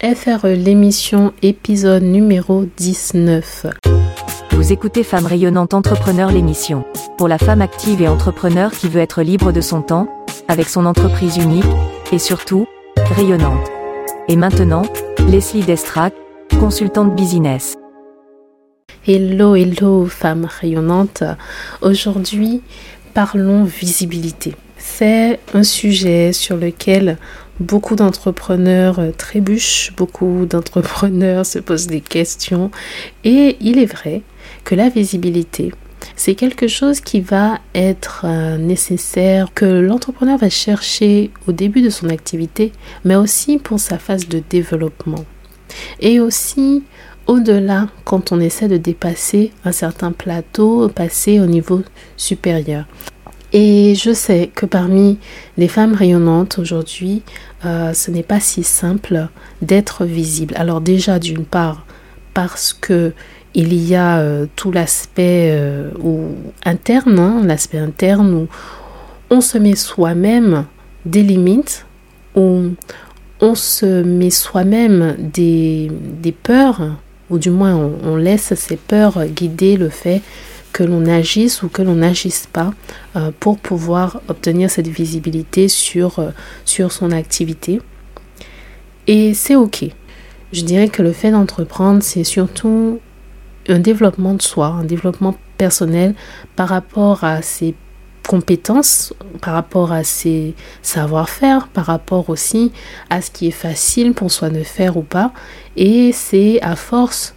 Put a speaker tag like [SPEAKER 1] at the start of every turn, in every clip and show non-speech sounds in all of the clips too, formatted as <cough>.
[SPEAKER 1] FRE l'émission épisode numéro 19.
[SPEAKER 2] Vous écoutez Femme rayonnante entrepreneur l'émission. Pour la femme active et entrepreneur qui veut être libre de son temps, avec son entreprise unique, et surtout, rayonnante. Et maintenant, Leslie Destrac, consultante business.
[SPEAKER 1] Hello, hello, femme rayonnante. Aujourd'hui, parlons visibilité. C'est un sujet sur lequel beaucoup d'entrepreneurs euh, trébuchent, beaucoup d'entrepreneurs <laughs> se posent des questions. Et il est vrai que la visibilité, c'est quelque chose qui va être euh, nécessaire, que l'entrepreneur va chercher au début de son activité, mais aussi pour sa phase de développement. Et aussi au-delà quand on essaie de dépasser un certain plateau, passer au niveau supérieur. Et je sais que parmi les femmes rayonnantes aujourd'hui, euh, ce n'est pas si simple d'être visible. Alors déjà d'une part parce que il y a euh, tout l'aspect euh, interne, hein, l'aspect interne où on se met soi-même des limites, où on se met soi-même des, peurs, ou du moins on laisse ces peurs guider le fait que l'on agisse ou que l'on n'agisse pas euh, pour pouvoir obtenir cette visibilité sur, euh, sur son activité. Et c'est OK. Je dirais que le fait d'entreprendre, c'est surtout un développement de soi, un développement personnel par rapport à ses compétences, par rapport à ses savoir-faire, par rapport aussi à ce qui est facile pour soi de faire ou pas. Et c'est à force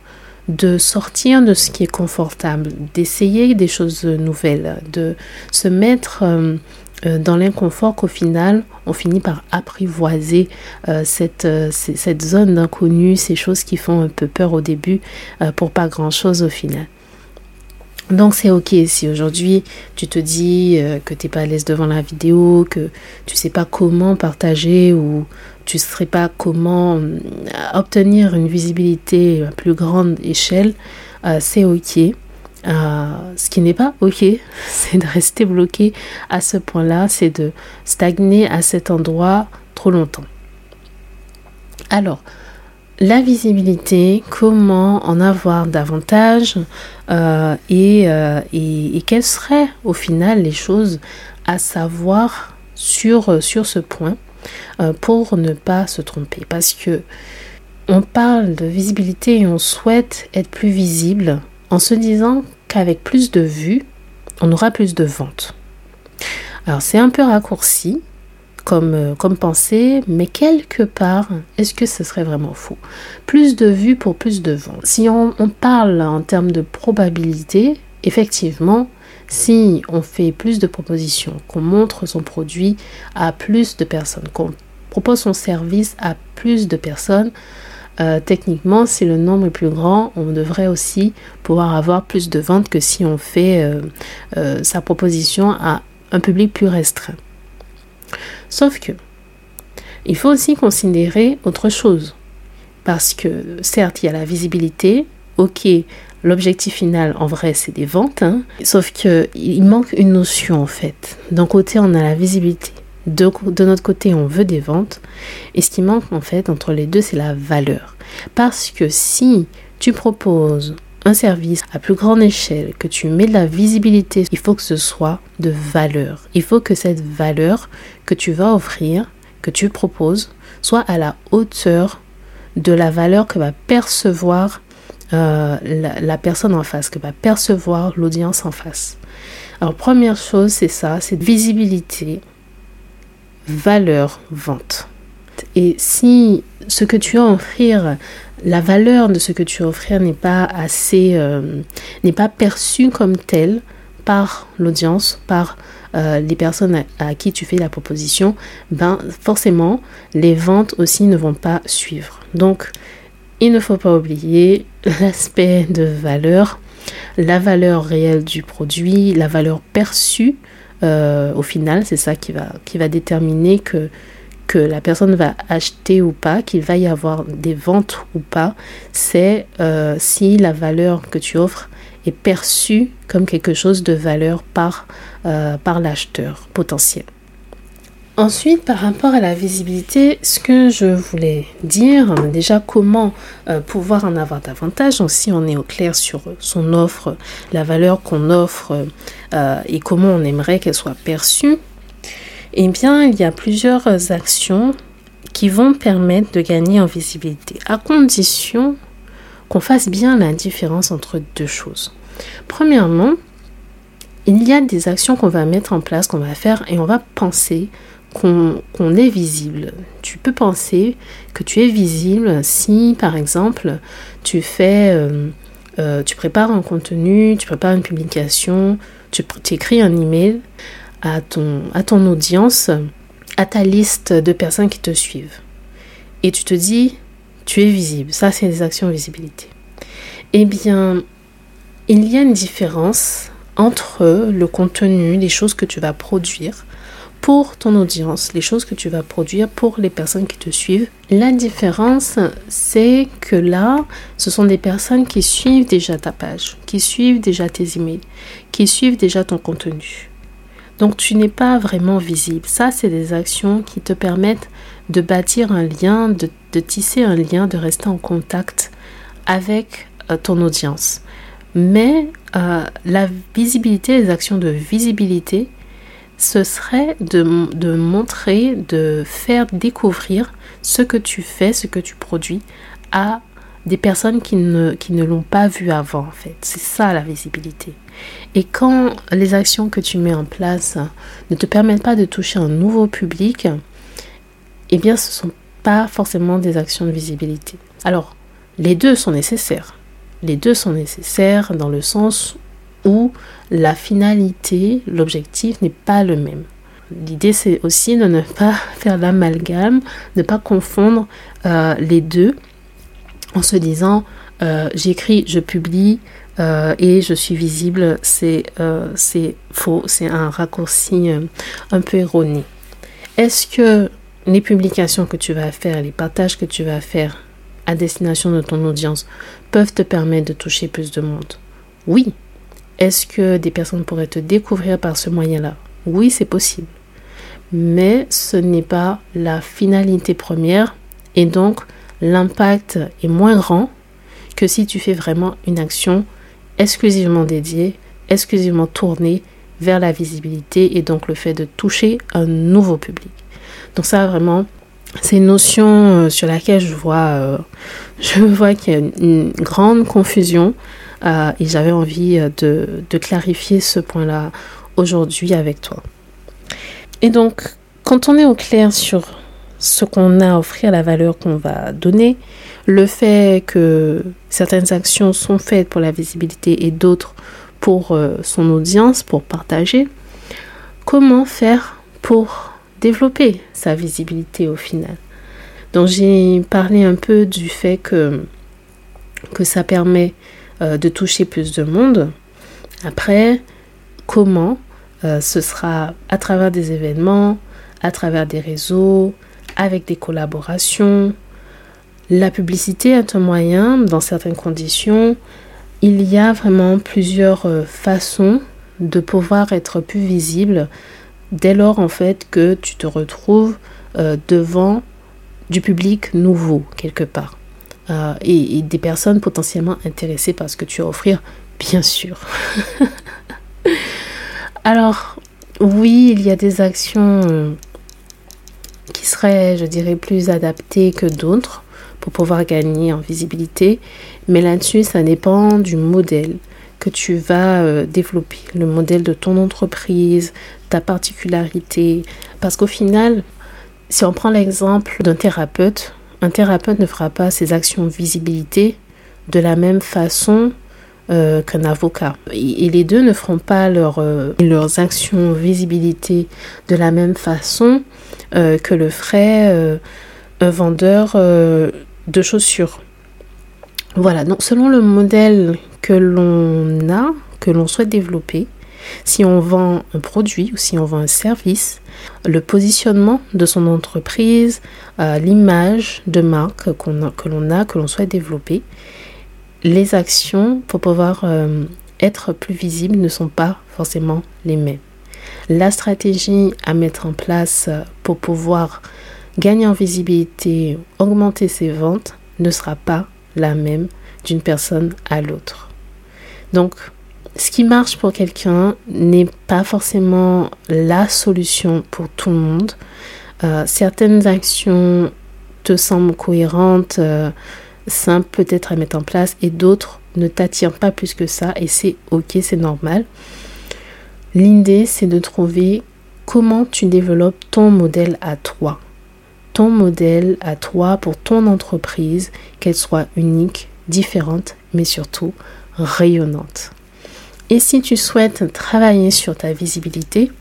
[SPEAKER 1] de sortir de ce qui est confortable, d'essayer des choses nouvelles, de se mettre euh, euh, dans l'inconfort qu'au final, on finit par apprivoiser euh, cette, cette zone d'inconnu, ces choses qui font un peu peur au début pour pas grand-chose au final. Donc c'est ok si aujourd'hui tu te dis que tu n'es pas à l'aise devant la vidéo, que tu sais pas comment partager ou tu ne sais pas comment euh, obtenir une visibilité à plus grande échelle, euh, c'est ok. ce qui n'est pas ok, <laughs> c'est de rester bloqué à ce point-là, c'est de stagner à cet endroit trop longtemps. Alors, la visibilité, comment en avoir davantage euh, euh, et, et, quelles seraient au final les choses à savoir sur, sur ce point? euh, pour ne pas se tromper. Parce que on parle de visibilité et on souhaite être plus visible en se disant qu'avec plus de vues, on aura plus de ventes. Alors c'est un peu raccourci, comme, euh, comme pensée, mais quelque part, est-ce que ce serait vraiment faux? Plus de vues pour plus de ventes. Si on, parle en termes de probabilité, effectivement, si on fait plus de propositions, qu'on montre son produit à plus de personnes, qu'on propose son service à plus de personnes, euh, techniquement, si le nombre est plus grand, on devrait aussi pouvoir avoir plus de ventes que si on fait euh, sa proposition à un public plus restreint. Sauf que, il faut aussi considérer autre chose. Parce que, certes, il y a la visibilité, ok, l'objectif final, en vrai, c'est des ventes, hein. sauf qu'il manque une notion, en fait. D'un côté, on a la visibilité. De, de, notre côté, on veut des ventes. Et ce qui manque, en fait, entre les deux, c'est la valeur. Parce que si tu proposes un service à plus grande échelle, que tu mets de la visibilité, il faut que ce soit de valeur. Il faut que cette valeur que tu vas offrir, que tu proposes, soit à la hauteur de la valeur que va percevoir euh, la, personne en face, que va percevoir l'audience en face. Alors première chose, c'est ça, c'est visibilité, valeur, vente. Et si ce que tu as à offrir la valeur de ce que tu offres n'est pas assez, euh, n'est pas perçue comme telle par l'audience, par euh, les personnes à, qui tu fais la proposition, ben forcément les ventes aussi ne vont pas suivre. Donc il ne faut pas oublier l'aspect de valeur, la valeur réelle du produit, la valeur perçue. Euh, au final, c'est ça qui va, qui va déterminer que que la personne va acheter ou pas, qu'il va y avoir des ventes ou pas, c'est euh, si la valeur que tu offres est perçue comme quelque chose de valeur par, euh, par l'acheteur potentiel. Ensuite, par rapport à la visibilité, ce que je voulais dire, déjà comment euh, pouvoir en avoir davantage, donc si on est au clair sur son offre, la valeur qu'on offre euh, et comment on aimerait qu'elle soit perçue, eh bien, il y a plusieurs actions qui vont permettre de gagner en visibilité, à condition qu'on fasse bien la différence entre deux choses. Premièrement, il y a des actions qu'on va mettre en place, qu'on va faire, et on va penser qu'on est visible. Tu peux penser que tu es visible si, par exemple, tu fais, euh, euh, tu prépares un contenu, tu prépares une publication, tu, écris un email à ton, à ton audience, à ta liste de personnes qui te suivent. Et tu te dis, tu es visible. Ça, c'est des actions visibilité. Eh bien, il y a une différence entre le contenu, les choses que tu vas produire, pour ton audience, les choses que tu vas produire pour les personnes qui te suivent. La différence, c'est que là, ce sont des personnes qui suivent déjà ta page, qui suivent déjà tes emails, qui suivent déjà ton contenu. Donc tu n'es pas vraiment visible. Ça, c'est des actions qui te permettent de bâtir un lien, de, tisser un lien, de rester en contact avec euh, ton audience. Mais euh, la visibilité, les actions de visibilité, ce serait de, montrer, de faire découvrir ce que tu fais, ce que tu produis à des personnes qui ne, qui ne l'ont pas vu avant en fait. C'est ça la visibilité. Et quand les actions que tu mets en place ne te permettent pas de toucher un nouveau public, eh bien ce ne sont pas forcément des actions de visibilité. Alors, les deux sont nécessaires. Les deux sont nécessaires dans le sens où la finalité, l'objectif n'est pas le même. L'idée, c'est aussi de ne pas faire l'amalgame, ne pas confondre euh, les deux en se disant euh, j'écris, je publie euh, et je suis visible. C'est faux, c'est un raccourci un peu erroné. Est-ce que les publications que tu vas faire, les partages que tu vas faire à destination de ton audience peuvent te permettre de toucher plus de monde? Oui, est-ce que des personnes pourraient te découvrir par ce moyen-là? Oui, c'est possible. Mais ce n'est pas la finalité première et donc l'impact est moins grand que si tu fais vraiment une action exclusivement dédiée, exclusivement tournée vers la visibilité et donc le fait de toucher un nouveau public. Donc ça vraiment, c'est une notion euh, sur laquelle je vois, euh, <laughs> je vois qu'il y a une grande confusion euh, et j'avais envie euh, de, clarifier ce point-là aujourd'hui avec toi. Et donc, quand on est au clair sur ce qu'on a à offrir, la valeur qu'on va donner, le fait que certaines actions sont faites pour la visibilité et d'autres pour euh, son audience, pour partager, comment faire pour développer sa visibilité au final? Donc j'ai parlé un peu du fait que, que ça permet euh, de toucher plus de monde. Après, comment euh, Ce sera à travers des événements, à travers des réseaux, avec des collaborations. La publicité est un moyen, dans certaines conditions. Il y a vraiment plusieurs euh, façons de pouvoir être plus visible dès lors en fait que tu te retrouves devant du public nouveau quelque part. Euh, et, des personnes potentiellement intéressées par ce que tu as à offrir, bien sûr. <laughs> Alors, oui, il y a des actions euh, qui seraient, je dirais, plus adaptées que d'autres pour pouvoir gagner en visibilité, mais là-dessus, ça dépend du modèle que tu vas euh, développer, le modèle de ton entreprise, ta particularité, parce qu'au final, si on prend l'exemple d'un thérapeute, un thérapeute ne fera pas ses actions visibilité de la même façon euh, qu'un avocat. Et, les deux ne feront pas leur, euh, leurs actions visibilité de la même façon euh, que le ferait un vendeur de chaussures. Voilà, donc selon le modèle que l'on a, que l'on souhaite développer, si on vend un produit ou si on vend un service, le positionnement de son entreprise, euh, l'image de marque que l'on a, que l'on souhaite développer, les actions pour pouvoir euh, être plus visibles ne sont pas forcément les mêmes. La stratégie à mettre en place pour pouvoir gagner en visibilité, augmenter ses ventes, ne sera pas la même d'une personne à l'autre. Donc, ce qui marche pour quelqu'un n'est pas forcément la solution pour tout le monde. Euh, certaines actions te semblent cohérentes, euh, simples peut-être à mettre en place, et d'autres ne t'attirent pas plus que ça, et c'est ok, c'est normal. L'idée, c'est de trouver comment tu développes ton modèle à toi. Ton modèle à toi pour ton entreprise, qu'elle soit unique, différente, mais surtout rayonnante. Et si tu souhaites travailler sur ta visibilité,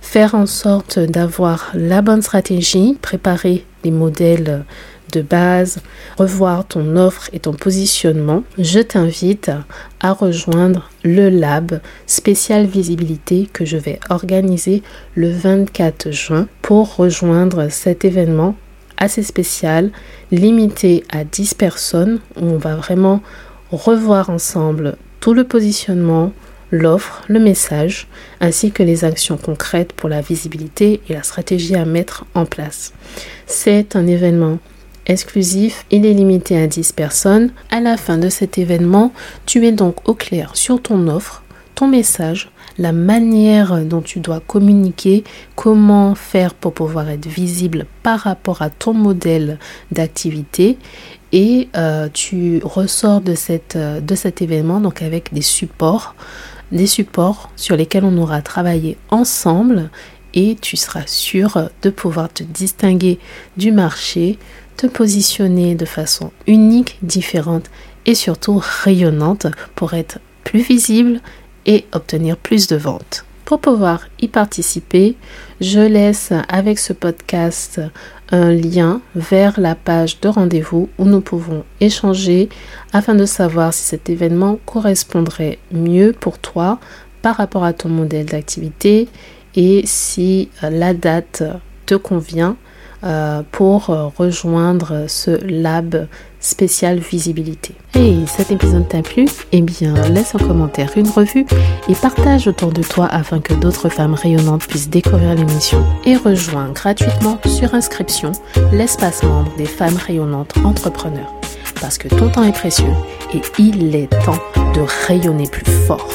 [SPEAKER 1] faire en sorte d'avoir la bonne stratégie, préparer les modèles de base, revoir ton offre et ton positionnement, je t'invite à rejoindre le lab spécial visibilité que je vais organiser le 24 juin pour rejoindre cet événement assez spécial, limité à 10 personnes, où on va vraiment revoir ensemble tout le positionnement, l'offre, le message, ainsi que les actions concrètes pour la visibilité et la stratégie à mettre en place. C'est un événement exclusif, il est limité à 10 personnes. À la fin de cet événement, tu es donc au clair sur ton offre, ton message, la manière dont tu dois communiquer, comment faire pour pouvoir être visible par rapport à ton modèle d'activité. Et euh, tu ressors euh, de cet événement donc avec des supports, des supports sur lesquels on aura travaillé ensemble et tu seras sûr de pouvoir te distinguer du marché, te positionner de façon unique, différente et surtout rayonnante pour être plus visible et obtenir plus de ventes. Pour pouvoir y participer, je laisse avec ce podcast un lien vers la page de rendez-vous où nous pouvons échanger afin de savoir si cet événement correspondrait mieux pour toi par rapport à ton modèle d'activité et si la date te convient euh, pour rejoindre ce lab spécial visibilité. Et cet épisode t'a plu? Eh bien, laisse un commentaire, une revue et partage autour de toi afin que d'autres femmes rayonnantes puissent découvrir l'émission. Et rejoins gratuitement sur inscription l'espace membre des femmes rayonnantes entrepreneurs. Parce que ton temps est précieux et il est temps de rayonner plus fort.